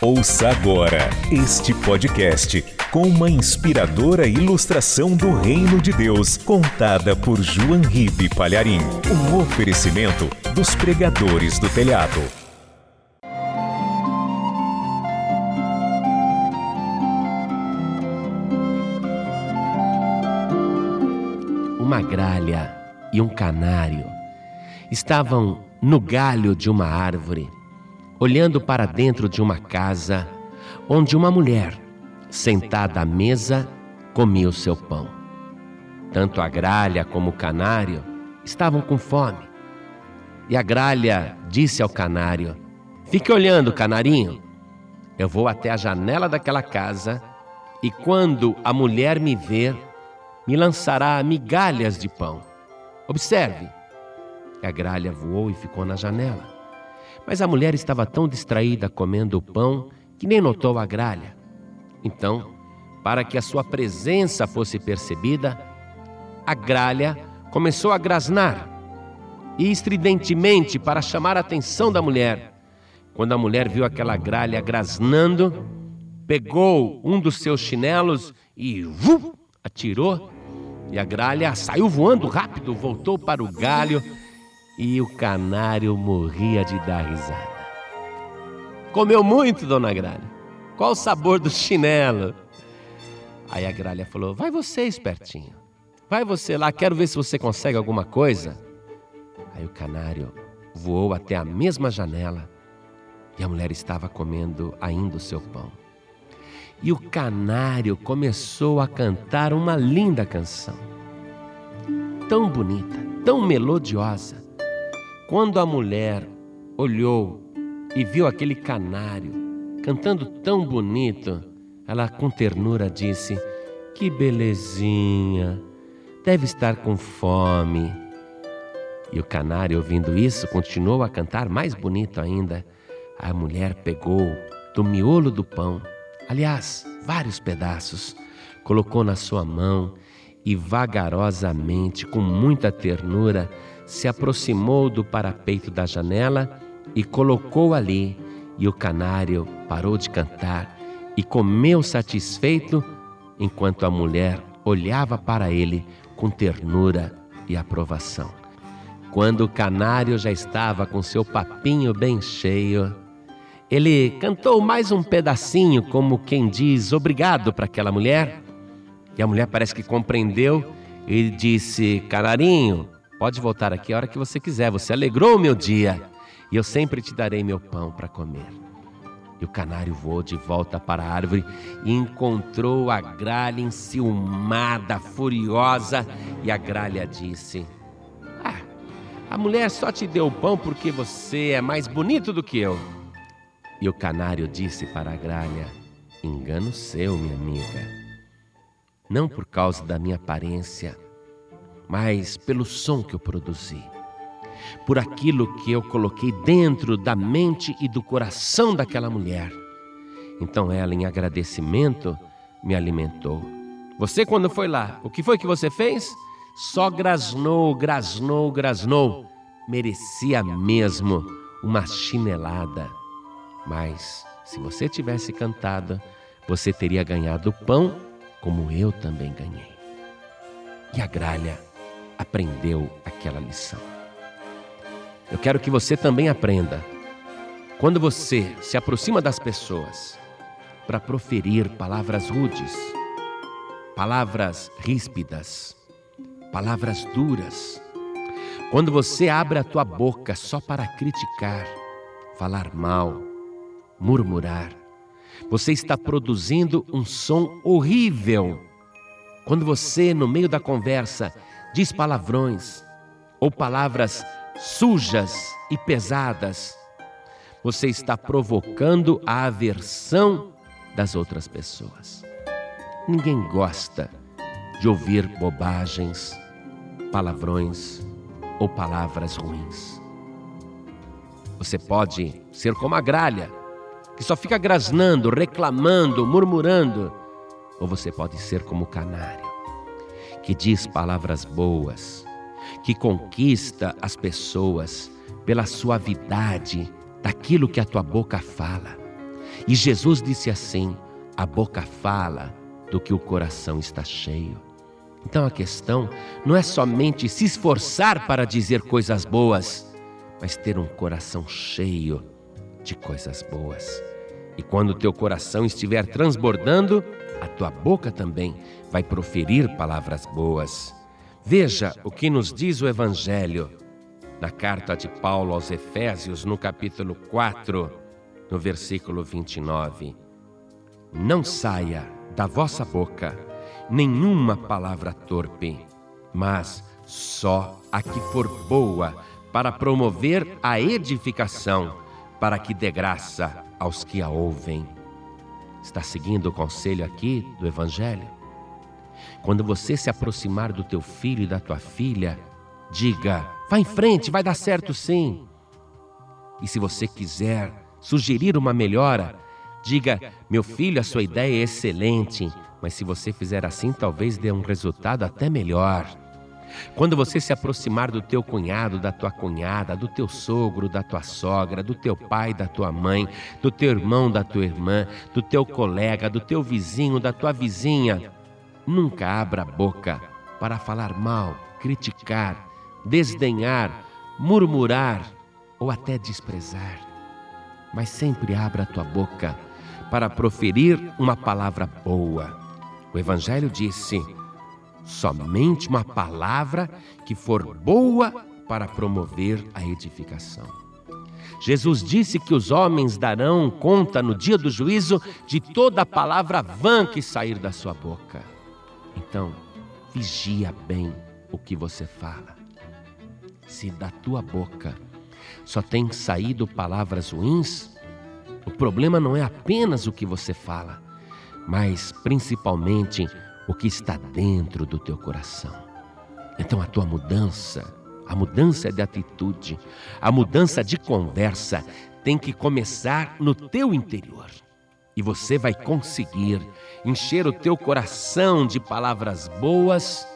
Ouça agora este podcast com uma inspiradora ilustração do Reino de Deus, contada por João Ribe Palharim. Um oferecimento dos pregadores do telhado. Uma gralha e um canário estavam no galho de uma árvore olhando para dentro de uma casa onde uma mulher, sentada à mesa, comia o seu pão. Tanto a gralha como o canário estavam com fome. E a gralha disse ao canário: Fique olhando, canarinho. Eu vou até a janela daquela casa e quando a mulher me ver, me lançará migalhas de pão. Observe. A gralha voou e ficou na janela. Mas a mulher estava tão distraída comendo o pão que nem notou a gralha. Então, para que a sua presença fosse percebida, a gralha começou a grasnar e estridentemente para chamar a atenção da mulher. Quando a mulher viu aquela gralha grasnando, pegou um dos seus chinelos e vu, atirou, e a gralha saiu voando rápido, voltou para o galho e o canário morria de dar risada. Comeu muito, dona Gralha. Qual o sabor do chinelo? Aí a Gralha falou: Vai você, espertinho. Vai você lá, quero ver se você consegue alguma coisa. Aí o canário voou até a mesma janela e a mulher estava comendo ainda o seu pão. E o canário começou a cantar uma linda canção, tão bonita, tão melodiosa, quando a mulher olhou e viu aquele canário cantando tão bonito, ela com ternura disse: Que belezinha, deve estar com fome. E o canário, ouvindo isso, continuou a cantar mais bonito ainda. A mulher pegou do miolo do pão, aliás, vários pedaços, colocou na sua mão e vagarosamente, com muita ternura, se aproximou do parapeito da janela e colocou ali, e o canário parou de cantar e comeu satisfeito, enquanto a mulher olhava para ele com ternura e aprovação. Quando o canário já estava com seu papinho bem cheio, ele cantou mais um pedacinho, como quem diz obrigado para aquela mulher. E a mulher parece que compreendeu e disse: Canarinho, Pode voltar aqui a hora que você quiser. Você alegrou o meu dia e eu sempre te darei meu pão para comer. E o canário voou de volta para a árvore e encontrou a gralha enciumada, furiosa. E a gralha disse: Ah, a mulher só te deu o pão porque você é mais bonito do que eu. E o canário disse para a gralha: Engano seu, minha amiga. Não por causa da minha aparência mas pelo som que eu produzi, por aquilo que eu coloquei dentro da mente e do coração daquela mulher. Então ela, em agradecimento, me alimentou. Você, quando foi lá, o que foi que você fez? Só grasnou, grasnou, grasnou. Merecia mesmo uma chinelada. Mas, se você tivesse cantado, você teria ganhado o pão como eu também ganhei. E a gralha aprendeu aquela lição. Eu quero que você também aprenda. Quando você se aproxima das pessoas para proferir palavras rudes, palavras ríspidas, palavras duras, quando você abre a tua boca só para criticar, falar mal, murmurar, você está produzindo um som horrível. Quando você, no meio da conversa, diz palavrões ou palavras sujas e pesadas, você está provocando a aversão das outras pessoas. Ninguém gosta de ouvir bobagens, palavrões ou palavras ruins. Você pode ser como a gralha, que só fica grasnando, reclamando, murmurando, ou você pode ser como o canário que diz palavras boas, que conquista as pessoas pela suavidade daquilo que a tua boca fala E Jesus disse assim: a boca fala do que o coração está cheio. Então a questão não é somente se esforçar para dizer coisas boas, mas ter um coração cheio de coisas boas. E quando o teu coração estiver transbordando, a tua boca também vai proferir palavras boas. Veja o que nos diz o Evangelho na carta de Paulo aos Efésios, no capítulo 4, no versículo 29. Não saia da vossa boca nenhuma palavra torpe, mas só a que for boa para promover a edificação, para que dê graça aos que a ouvem. Está seguindo o conselho aqui do Evangelho? Quando você se aproximar do teu filho e da tua filha, diga: vá em frente, vai dar certo sim. E se você quiser sugerir uma melhora, diga: meu filho, a sua ideia é excelente, mas se você fizer assim, talvez dê um resultado até melhor. Quando você se aproximar do teu cunhado, da tua cunhada, do teu sogro, da tua sogra, do teu pai, da tua mãe, do teu irmão, da tua irmã, do teu colega, do teu vizinho, da tua vizinha, nunca abra a boca para falar mal, criticar, desdenhar, murmurar ou até desprezar. Mas sempre abra a tua boca para proferir uma palavra boa. O Evangelho disse: somente uma palavra que for boa para promover a edificação. Jesus disse que os homens darão conta no dia do juízo de toda a palavra vã que sair da sua boca. Então, vigia bem o que você fala. Se da tua boca só tem saído palavras ruins, o problema não é apenas o que você fala, mas principalmente o que está dentro do teu coração. Então a tua mudança, a mudança de atitude, a mudança de conversa tem que começar no teu interior. E você vai conseguir encher o teu coração de palavras boas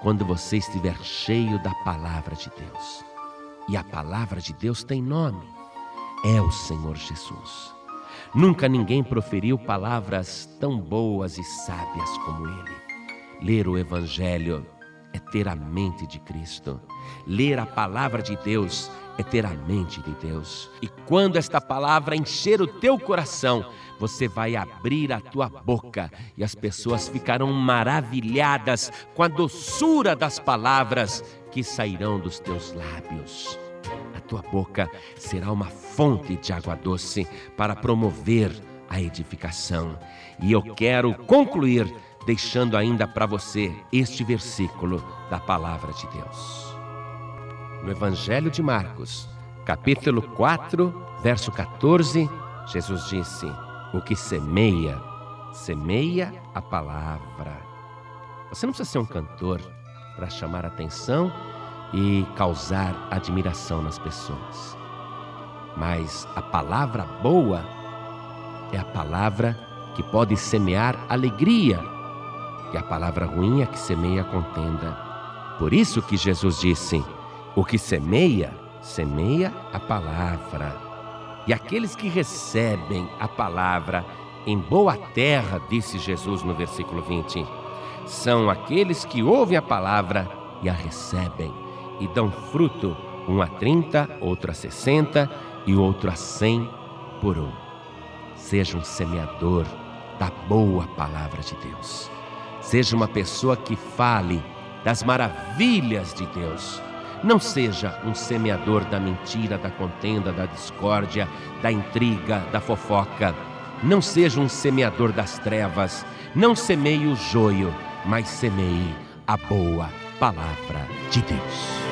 quando você estiver cheio da palavra de Deus. E a palavra de Deus tem nome: é o Senhor Jesus. Nunca ninguém proferiu palavras tão boas e sábias como ele. Ler o Evangelho é ter a mente de Cristo. Ler a palavra de Deus é ter a mente de Deus. E quando esta palavra encher o teu coração, você vai abrir a tua boca e as pessoas ficarão maravilhadas com a doçura das palavras que sairão dos teus lábios tua boca será uma fonte de água doce para promover a edificação. E eu quero concluir deixando ainda para você este versículo da palavra de Deus. No Evangelho de Marcos, capítulo 4, verso 14, Jesus disse: O que semeia, semeia a palavra. Você não precisa ser um cantor para chamar atenção e causar admiração nas pessoas. Mas a palavra boa é a palavra que pode semear alegria, e a palavra ruim é que semeia contenda. Por isso que Jesus disse: o que semeia, semeia a palavra. E aqueles que recebem a palavra em boa terra, disse Jesus no versículo 20, são aqueles que ouvem a palavra e a recebem e dão fruto, um a trinta, outro a sessenta e outro a cem por um. Seja um semeador da boa palavra de Deus. Seja uma pessoa que fale das maravilhas de Deus. Não seja um semeador da mentira, da contenda, da discórdia, da intriga, da fofoca. Não seja um semeador das trevas. Não semeie o joio, mas semeie a boa palavra de Deus.